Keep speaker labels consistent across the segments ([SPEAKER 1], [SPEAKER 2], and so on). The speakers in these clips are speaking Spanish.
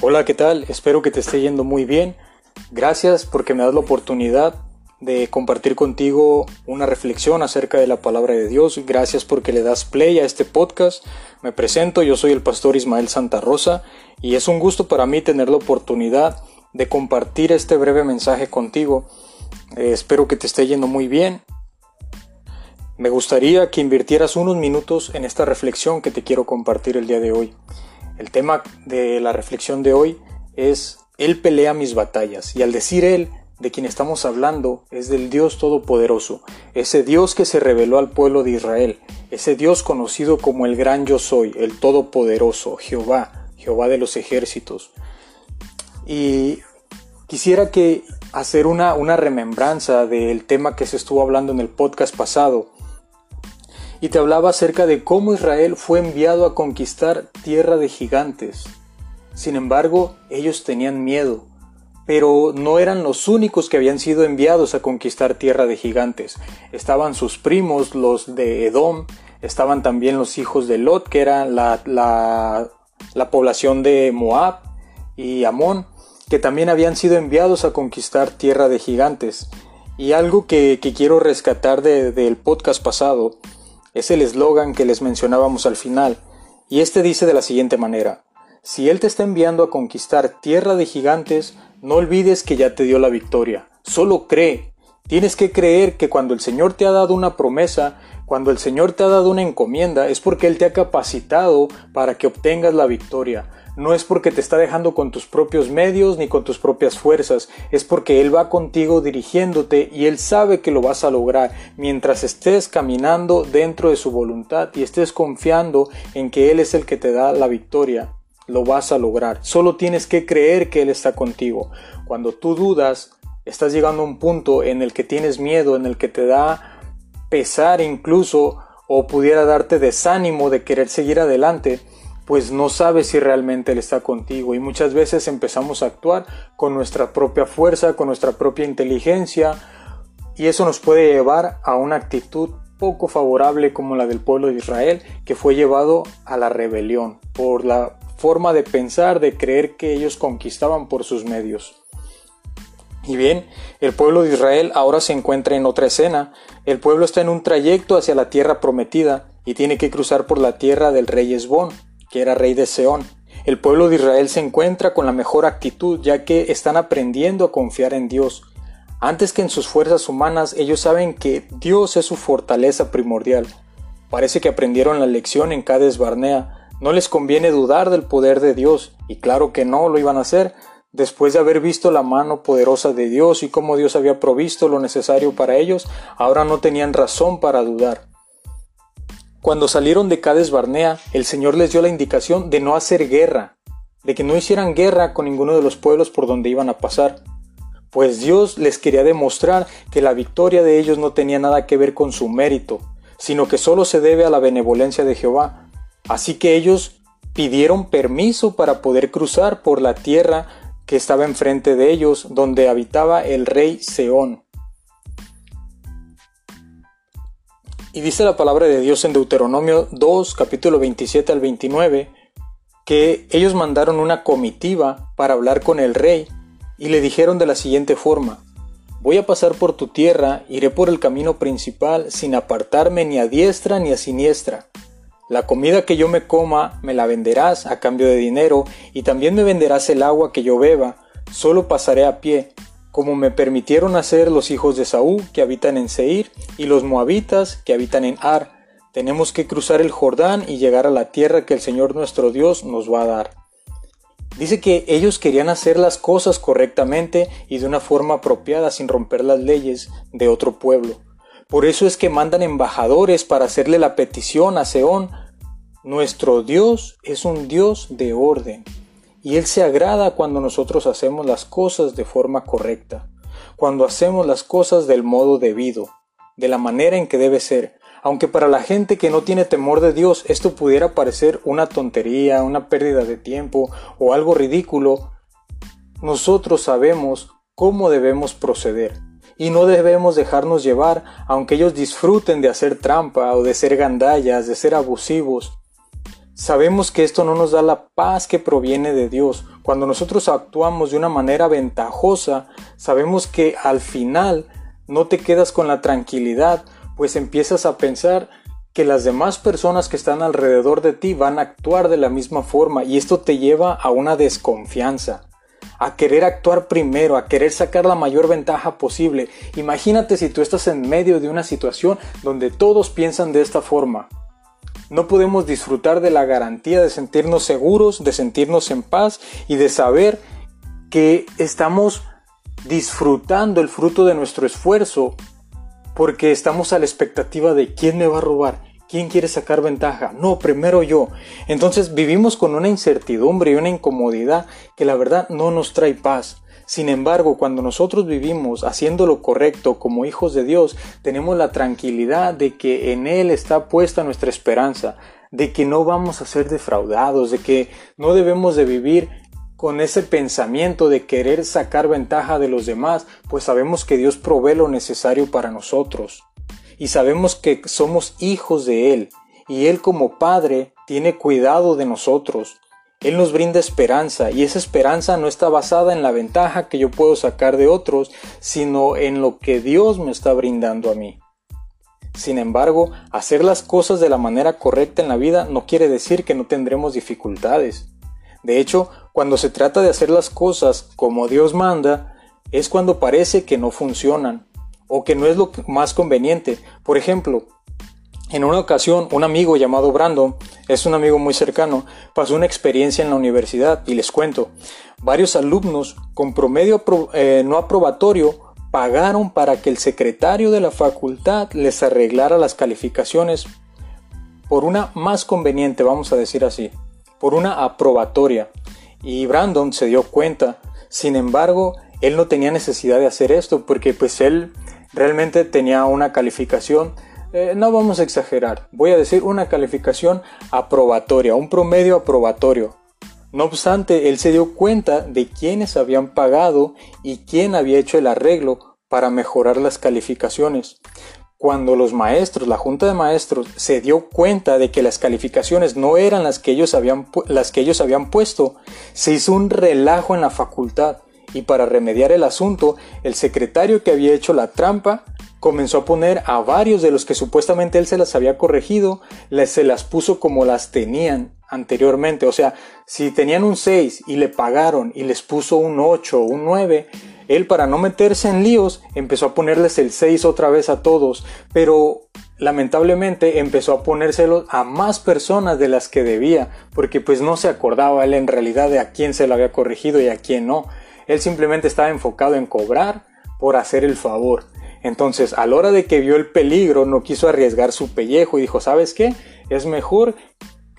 [SPEAKER 1] Hola, ¿qué tal? Espero que te esté yendo muy bien. Gracias porque me das la oportunidad de compartir contigo una reflexión acerca de la palabra de Dios. Gracias porque le das play a este podcast. Me presento, yo soy el pastor Ismael Santa Rosa y es un gusto para mí tener la oportunidad de compartir este breve mensaje contigo. Eh, espero que te esté yendo muy bien. Me gustaría que invirtieras unos minutos en esta reflexión que te quiero compartir el día de hoy. El tema de la reflexión de hoy es Él pelea mis batallas y al decir Él, de quien estamos hablando es del Dios Todopoderoso, ese Dios que se reveló al pueblo de Israel, ese Dios conocido como el gran yo soy, el Todopoderoso, Jehová, Jehová de los ejércitos. Y quisiera que hacer una, una remembranza del tema que se estuvo hablando en el podcast pasado, y te hablaba acerca de cómo Israel fue enviado a conquistar tierra de gigantes. Sin embargo, ellos tenían miedo, pero no eran los únicos que habían sido enviados a conquistar tierra de gigantes. Estaban sus primos, los de Edom, estaban también los hijos de Lot, que era la, la, población de Moab y Amón, que también habían sido enviados a conquistar tierra de gigantes. Y algo que, quiero rescatar del podcast pasado es el eslogan que les mencionábamos al final, y este dice de la siguiente manera, si Él te está enviando a conquistar tierra de gigantes, no olvides que ya te dio la victoria. Solo cree. Tienes que creer que cuando el Señor te ha dado una promesa, cuando el Señor te ha dado una encomienda, es porque Él te ha capacitado para que obtengas la victoria. No es porque te está dejando con tus propios medios ni con tus propias fuerzas, es porque Él va contigo dirigiéndote y Él sabe que lo vas a lograr mientras estés caminando dentro de su voluntad y estés confiando en que Él es el que te da la victoria lo vas a lograr. Solo tienes que creer que Él está contigo. Cuando tú dudas, estás llegando a un punto en el que tienes miedo, en el que te da pesar incluso o pudiera darte desánimo de querer seguir adelante, pues no sabes si realmente Él está contigo y muchas veces empezamos a actuar con nuestra propia fuerza, con nuestra propia inteligencia y eso nos puede llevar a una actitud poco favorable como la del pueblo de Israel que fue llevado a la rebelión por la forma de pensar, de creer que ellos conquistaban por sus medios. Y bien, el pueblo de Israel ahora se encuentra en otra escena. El pueblo está en un trayecto hacia la tierra prometida y tiene que cruzar por la tierra del rey Esbón, que era rey de Seón. El pueblo de Israel se encuentra con la mejor actitud ya que están aprendiendo a confiar en Dios. Antes que en sus fuerzas humanas, ellos saben que Dios es su fortaleza primordial. Parece que aprendieron la lección en Cades Barnea, no les conviene dudar del poder de Dios, y claro que no lo iban a hacer, después de haber visto la mano poderosa de Dios y cómo Dios había provisto lo necesario para ellos, ahora no tenían razón para dudar. Cuando salieron de Cades Barnea, el Señor les dio la indicación de no hacer guerra, de que no hicieran guerra con ninguno de los pueblos por donde iban a pasar, pues Dios les quería demostrar que la victoria de ellos no tenía nada que ver con su mérito, sino que solo se debe a la benevolencia de Jehová, Así que ellos pidieron permiso para poder cruzar por la tierra que estaba enfrente de ellos, donde habitaba el rey Seón. Y dice la palabra de Dios en Deuteronomio 2, capítulo 27 al 29, que ellos mandaron una comitiva para hablar con el rey y le dijeron de la siguiente forma, Voy a pasar por tu tierra, iré por el camino principal sin apartarme ni a diestra ni a siniestra la comida que yo me coma me la venderás a cambio de dinero y también me venderás el agua que yo beba. Solo pasaré a pie, como me permitieron hacer los hijos de Saúl que habitan en Seir y los moabitas que habitan en Ar. Tenemos que cruzar el Jordán y llegar a la tierra que el Señor nuestro Dios nos va a dar. Dice que ellos querían hacer las cosas correctamente y de una forma apropiada sin romper las leyes de otro pueblo. Por eso es que mandan embajadores para hacerle la petición a Seón. Nuestro Dios es un Dios de orden y Él se agrada cuando nosotros hacemos las cosas de forma correcta, cuando hacemos las cosas del modo debido, de la manera en que debe ser. Aunque para la gente que no tiene temor de Dios esto pudiera parecer una tontería, una pérdida de tiempo o algo ridículo, nosotros sabemos cómo debemos proceder y no debemos dejarnos llevar, aunque ellos disfruten de hacer trampa o de ser gandallas, de ser abusivos. Sabemos que esto no nos da la paz que proviene de Dios. Cuando nosotros actuamos de una manera ventajosa, sabemos que al final no te quedas con la tranquilidad, pues empiezas a pensar que las demás personas que están alrededor de ti van a actuar de la misma forma y esto te lleva a una desconfianza, a querer actuar primero, a querer sacar la mayor ventaja posible. Imagínate si tú estás en medio de una situación donde todos piensan de esta forma. No podemos disfrutar de la garantía de sentirnos seguros, de sentirnos en paz y de saber que estamos disfrutando el fruto de nuestro esfuerzo porque estamos a la expectativa de quién me va a robar, ¿Quién quiere sacar ventaja? No, primero yo. Entonces vivimos con una incertidumbre y una incomodidad que la verdad no nos trae paz. Sin embargo, cuando nosotros vivimos haciendo lo correcto como hijos de Dios, tenemos la tranquilidad de que en Él está puesta nuestra esperanza, de que no vamos a ser defraudados, de que no debemos de vivir con ese pensamiento de querer sacar ventaja de los demás, pues sabemos que Dios provee lo necesario para nosotros y sabemos que somos hijos de Él y Él como Padre tiene cuidado de nosotros. Él nos brinda esperanza y esa esperanza no está basada en la ventaja que yo puedo sacar de otros, sino en lo que Dios me está brindando a mí. Sin embargo, hacer las cosas de la manera correcta en la vida no quiere decir que no tendremos dificultades. De hecho, cuando se trata de hacer las cosas como Dios manda, es cuando parece que no funcionan, o que no es lo más conveniente. Por ejemplo, en una ocasión, un amigo llamado Brandon, es un amigo muy cercano, pasó una experiencia en la universidad y les cuento. Varios alumnos con promedio eh, no aprobatorio pagaron para que el secretario de la facultad les arreglara las calificaciones por una más conveniente, vamos a decir así, por una aprobatoria. Y Brandon se dio cuenta. Sin embargo, él no tenía necesidad de hacer esto porque pues él realmente tenía una calificación, eh, no vamos a exagerar, voy a decir una calificación aprobatoria, un promedio aprobatorio. No obstante, él se dio cuenta de quiénes habían pagado y quién había hecho el arreglo para mejorar las calificaciones. Cuando los maestros, la junta de maestros, se dio cuenta de que las calificaciones no eran las que ellos habían, las que ellos habían puesto, se hizo un relajo en la facultad y para remediar el asunto, el secretario que había hecho la trampa comenzó a poner a varios de los que supuestamente él se las había corregido, se las puso como las tenían anteriormente. O sea, si tenían un 6 y le pagaron y les puso un 8 o un 9, él para no meterse en líos empezó a ponerles el 6 otra vez a todos, pero lamentablemente empezó a ponérselo a más personas de las que debía, porque pues no se acordaba él en realidad de a quién se lo había corregido y a quién no. Él simplemente estaba enfocado en cobrar por hacer el favor. Entonces, a la hora de que vio el peligro, no quiso arriesgar su pellejo y dijo, ¿sabes qué? Es mejor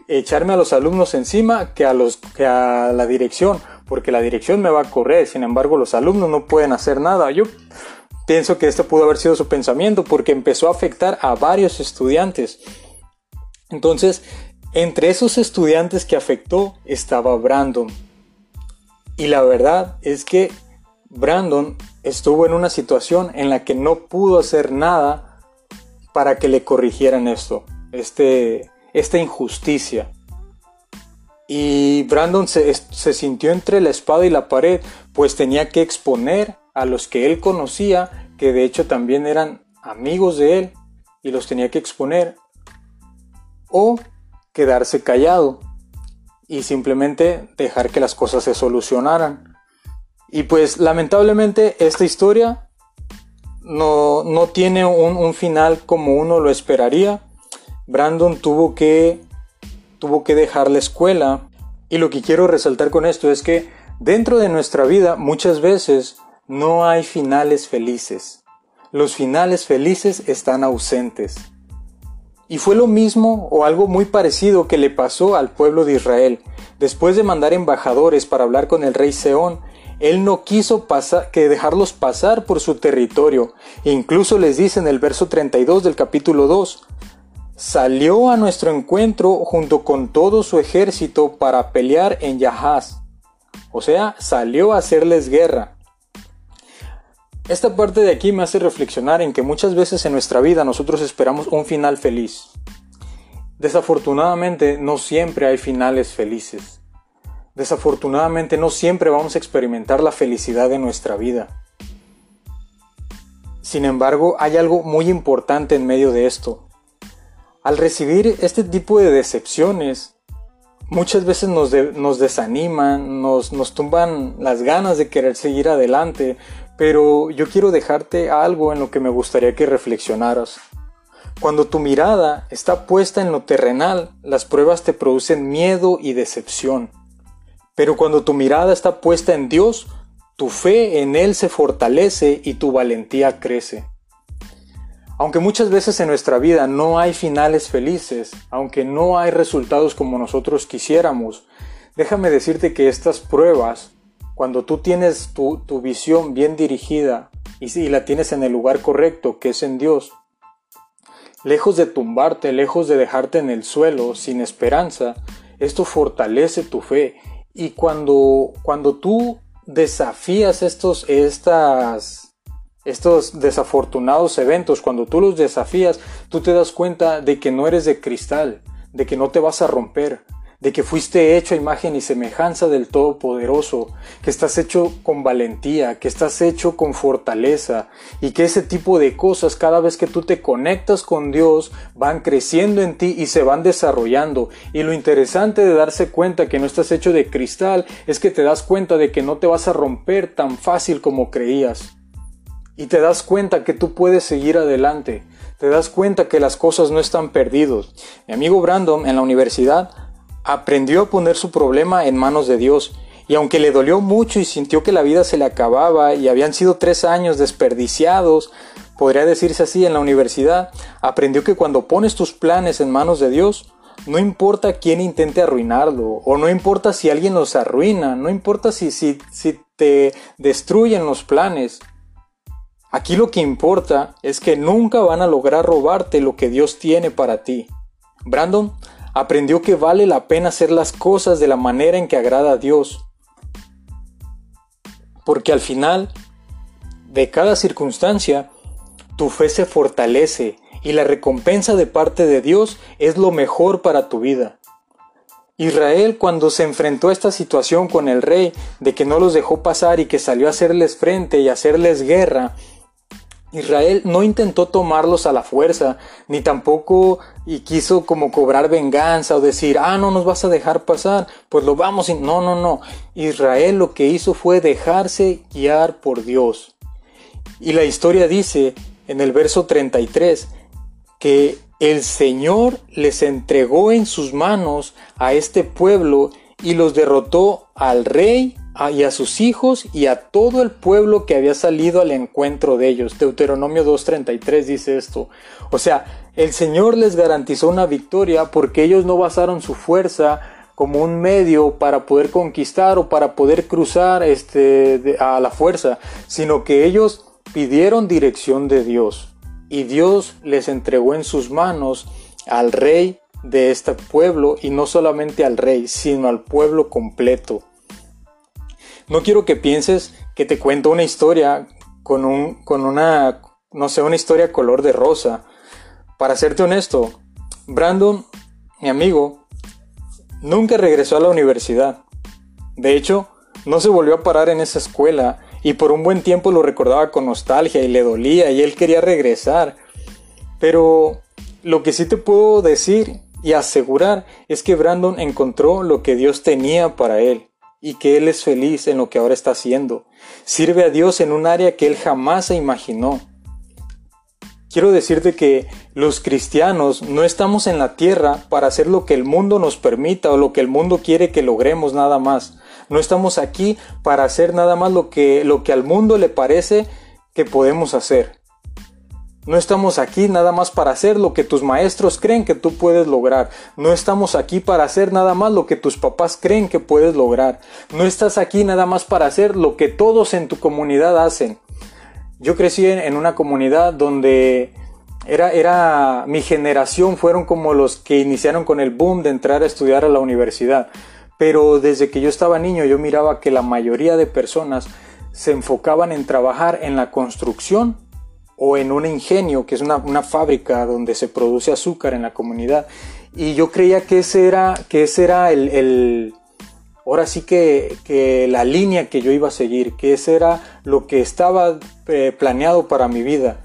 [SPEAKER 1] echarme a los alumnos encima que a, los, que a la dirección, porque la dirección me va a correr, sin embargo los alumnos no pueden hacer nada. Yo pienso que esto pudo haber sido su pensamiento porque empezó a afectar a varios estudiantes. Entonces, entre esos estudiantes que afectó estaba Brandon. Y la verdad es que Brandon estuvo en una situación en la que no pudo hacer nada para que le corrigieran esto, este, esta injusticia. Y Brandon se, se sintió entre la espada y la pared, pues tenía que exponer a los que él conocía, que de hecho también eran amigos de él, y los tenía que exponer, o quedarse callado y simplemente dejar que las cosas se solucionaran. Y pues lamentablemente esta historia no, no tiene un, un, final como uno lo esperaría. Brandon tuvo que, tuvo que dejar la escuela. Y lo que quiero resaltar con esto es que dentro de nuestra vida muchas veces no hay finales felices. Los finales felices están ausentes. Y fue lo mismo o algo muy parecido que le pasó al pueblo de Israel. Después de mandar embajadores para hablar con el rey Seón, él no quiso que dejarlos pasar por su territorio. Incluso les dice en el verso 32 del capítulo 2, salió a nuestro encuentro junto con todo su ejército para pelear en Yahaz. O sea, salió a hacerles guerra. Esta parte de aquí me hace reflexionar en que muchas veces en nuestra vida nosotros esperamos un final feliz. Desafortunadamente no siempre hay finales felices. Desafortunadamente no siempre vamos a experimentar la felicidad de nuestra vida. Sin embargo, hay algo muy importante en medio de esto. Al recibir este tipo de decepciones, muchas veces nos, desaniman, nos tumban las ganas de querer seguir adelante, pero yo quiero dejarte algo en lo que me gustaría que reflexionaras. Cuando tu mirada está puesta en lo terrenal, las pruebas te producen miedo y decepción. Pero cuando tu mirada está puesta en Dios, tu fe en Él se fortalece y tu valentía crece. Aunque muchas veces en nuestra vida no hay finales felices, aunque no hay resultados como nosotros quisiéramos, déjame decirte que estas pruebas, cuando tú tienes tu, visión bien dirigida y, y la tienes en el lugar correcto, que es en Dios, Lejos de tumbarte, lejos de dejarte en el suelo sin esperanza, esto fortalece tu fe. Y cuando, cuando tú desafías estos, estas, estos desafortunados eventos, cuando tú los desafías, tú te das cuenta de que no eres de cristal, de que no te vas a romper, de que fuiste hecho a imagen y semejanza del Todopoderoso, que estás hecho con valentía, que estás hecho con fortaleza y que ese tipo de cosas cada vez que tú te conectas con Dios van creciendo en ti y se van desarrollando. Y lo interesante de darse cuenta que no estás hecho de cristal es que te das cuenta de que no te vas a romper tan fácil como creías. Y te das cuenta que tú puedes seguir adelante. Te das cuenta que las cosas no están perdidos. Mi amigo Brandon en la universidad aprendió a poner su problema en manos de Dios, y aunque le dolió mucho y sintió que la vida se le acababa y habían sido tres años desperdiciados, podría decirse así, en la universidad, aprendió que cuando pones tus planes en manos de Dios, no importa quién intente arruinarlo, o no importa si alguien los arruina, no importa si, si, si te destruyen los planes. Aquí lo que importa es que nunca van a lograr robarte lo que Dios tiene para ti. Brandon aprendió que vale la pena hacer las cosas de la manera en que agrada a Dios. Porque al final de cada circunstancia, tu fe se fortalece y la recompensa de parte de Dios es lo mejor para tu vida. Israel cuando se enfrentó a esta situación con el rey de que no los dejó pasar y que salió a hacerles frente y hacerles guerra, Israel no intentó tomarlos a la fuerza, ni tampoco y quiso como cobrar venganza o decir, ah, no nos vas a dejar pasar, pues lo vamos. No, no, no. Israel lo que hizo fue dejarse guiar por Dios. Y la historia dice en el verso 33 que el Señor les entregó en sus manos a este pueblo y los derrotó al rey y a sus hijos y a todo el pueblo que había salido al encuentro de ellos. Deuteronomio 2.33 dice esto. O sea, el Señor les garantizó una victoria porque ellos no basaron su fuerza como un medio para poder conquistar o para poder cruzar este, a la fuerza, sino que ellos pidieron dirección de Dios y Dios les entregó en sus manos al rey de este pueblo y no solamente al rey, sino al pueblo completo. No quiero que pienses que te cuento una historia con, un, con una, no sé, una historia color de rosa. Para serte honesto, Brandon, mi amigo, nunca regresó a la universidad. De hecho, no se volvió a parar en esa escuela y por un buen tiempo lo recordaba con nostalgia y le dolía y él quería regresar. Pero lo que sí te puedo decir y asegurar es que Brandon encontró lo que Dios tenía para él y que Él es feliz en lo que ahora está haciendo. Sirve a Dios en un área que Él jamás se imaginó. Quiero decirte que los cristianos no estamos en la tierra para hacer lo que el mundo nos permita o lo que el mundo quiere que logremos nada más. No estamos aquí para hacer nada más lo que, lo que al mundo le parece que podemos hacer. No estamos aquí nada más para hacer lo que tus maestros creen que tú puedes lograr. No estamos aquí para hacer nada más lo que tus papás creen que puedes lograr. No estás aquí nada más para hacer lo que todos en tu comunidad hacen. Yo crecí en una comunidad donde era, era mi generación fueron como los que iniciaron con el boom de entrar a estudiar a la universidad. Pero desde que yo estaba niño yo miraba que la mayoría de personas se enfocaban en trabajar en la construcción o en un ingenio, que es una, fábrica donde se produce azúcar en la comunidad. Y yo creía que ese era, que ese era el, ahora sí que, que, la línea que yo iba a seguir, que ese era lo que estaba eh, planeado para mi vida.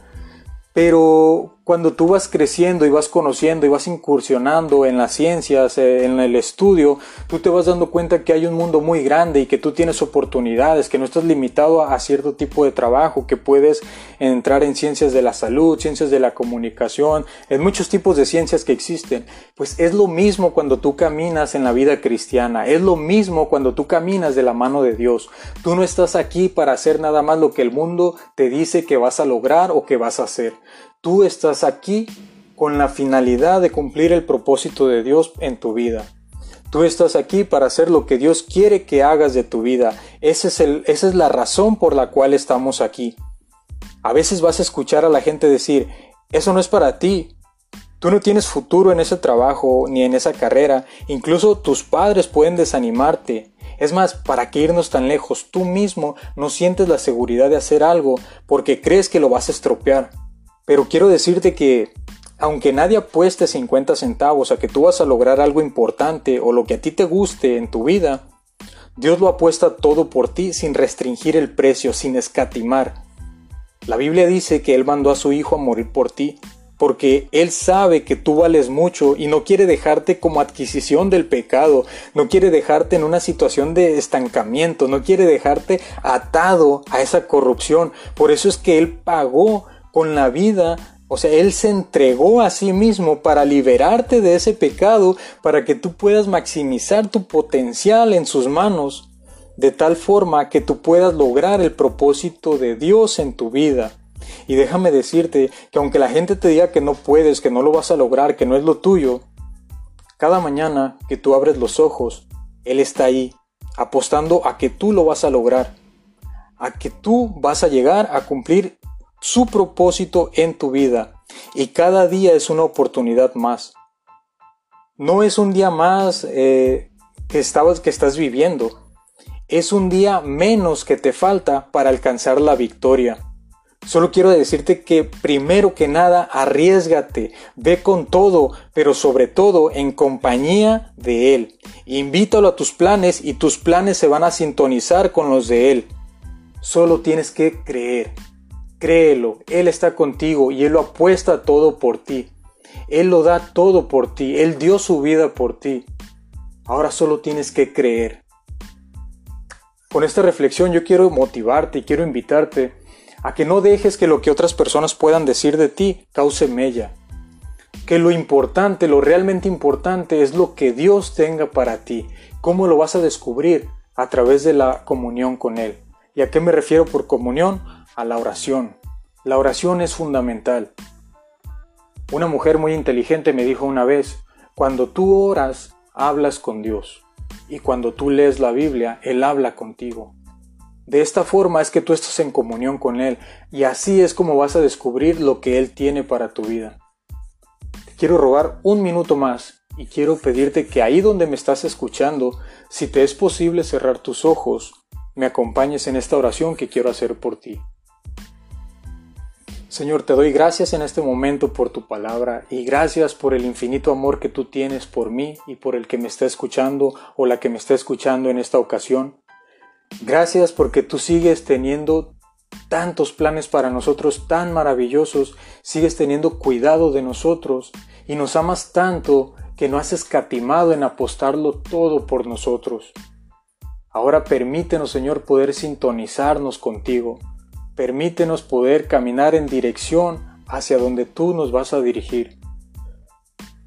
[SPEAKER 1] Pero cuando tú vas creciendo y vas conociendo y vas incursionando en las ciencias, eh, en el estudio, tú te vas dando cuenta que hay un mundo muy grande y que tú tienes oportunidades, que no estás limitado a, cierto tipo de trabajo, que puedes entrar en ciencias de la salud, ciencias de la comunicación, en muchos tipos de ciencias que existen. Pues es lo mismo cuando tú caminas en la vida cristiana, es lo mismo cuando tú caminas de la mano de Dios. Tú no estás aquí para hacer nada más lo que el mundo te dice que vas a lograr o que vas a hacer. Tú estás aquí con la finalidad de cumplir el propósito de Dios en tu vida. Tú estás aquí para hacer lo que Dios quiere que hagas de tu vida. es esa es la razón por la cual estamos aquí. A veces vas a escuchar a la gente decir, eso no es para ti. Tú no tienes futuro en ese trabajo ni en esa carrera. Incluso tus padres pueden desanimarte. Es más, ¿para qué irnos tan lejos? Tú mismo no sientes la seguridad de hacer algo porque crees que lo vas a estropear. Pero quiero decirte que aunque nadie apueste 50 centavos a que tú vas a lograr algo importante o lo que a ti te guste en tu vida, Dios lo apuesta todo por ti sin restringir el precio, sin escatimar. La Biblia dice que Él mandó a su Hijo a morir por ti, porque Él sabe que tú vales mucho y no quiere dejarte como adquisición del pecado, no quiere dejarte en una situación de estancamiento, no quiere dejarte atado a esa corrupción. Por eso es que Él pagó con la vida, o sea, Él se entregó a sí mismo para liberarte de ese pecado, para que tú puedas maximizar tu potencial en sus manos, de tal forma que tú puedas lograr el propósito de Dios en tu vida. Y déjame decirte que aunque la gente te diga que no puedes, que no lo vas a lograr, que no es lo tuyo, cada mañana que tú abres los ojos, Él está ahí, apostando a que tú lo vas a lograr, a que tú vas a llegar a cumplir su propósito en tu vida y cada día es una oportunidad más. No es un día más eh, que, estabas, que estás viviendo, es un día menos que te falta para alcanzar la victoria. Solo quiero decirte que primero que nada arriesgate, ve con todo, pero sobre todo en compañía de Él. Invítalo a tus planes y tus planes se van a sintonizar con los de Él. Solo tienes que creer. Créelo, Él está contigo y Él lo apuesta todo por ti. Él lo da todo por ti, Él dio su vida por ti. Ahora solo tienes que creer. Con esta reflexión yo quiero motivarte y quiero invitarte a que no dejes que lo que otras personas puedan decir de ti cause mella. Que lo importante, lo realmente importante es lo que Dios tenga para ti. ¿Cómo lo vas a descubrir? A través de la comunión con Él. ¿Y a qué me refiero por comunión? A la oración. La oración es fundamental. Una mujer muy inteligente me dijo una vez, cuando tú oras, hablas con Dios. Y cuando tú lees la Biblia, Él habla contigo. De esta forma es que tú estás en comunión con Él y así es como vas a descubrir lo que Él tiene para tu vida. Te quiero robar un minuto más y quiero pedirte que ahí donde me estás escuchando, si te es posible cerrar tus ojos, me acompañes en esta oración que quiero hacer por ti. Señor, te doy gracias en este momento por tu palabra y gracias por el infinito amor que tú tienes por mí y por el que me está escuchando o la que me está escuchando en esta ocasión. Gracias porque tú sigues teniendo tantos planes para nosotros tan maravillosos, sigues teniendo cuidado de nosotros y nos amas tanto que no has escatimado en apostarlo todo por nosotros. Ahora permítenos, Señor, poder sintonizarnos contigo Permítenos poder caminar en dirección hacia donde tú nos vas a dirigir.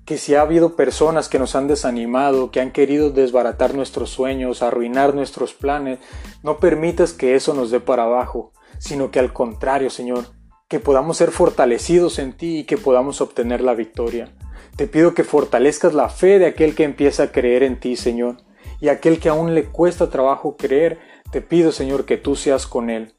[SPEAKER 1] Que si ha habido personas que nos han desanimado, que han querido desbaratar nuestros sueños, arruinar nuestros planes, no permitas que eso nos dé para abajo, sino que al contrario, Señor, que podamos ser fortalecidos en ti y que podamos obtener la victoria. Te pido que fortalezcas la fe de aquel que empieza a creer en ti, Señor, y aquel que aún le cuesta trabajo creer, te pido, Señor, que tú seas con él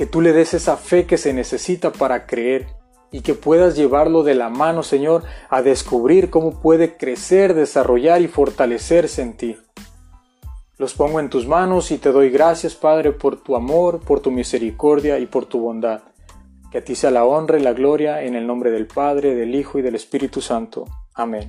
[SPEAKER 1] que tú le des esa fe que se necesita para creer y que puedas llevarlo de la mano, Señor, a descubrir cómo puede crecer, desarrollar y fortalecerse en ti. Los pongo en tus manos y te doy gracias, Padre, por tu amor, por tu misericordia y por tu bondad. Que a ti sea la honra y la gloria en el nombre del Padre, del Hijo y del Espíritu Santo. Amén.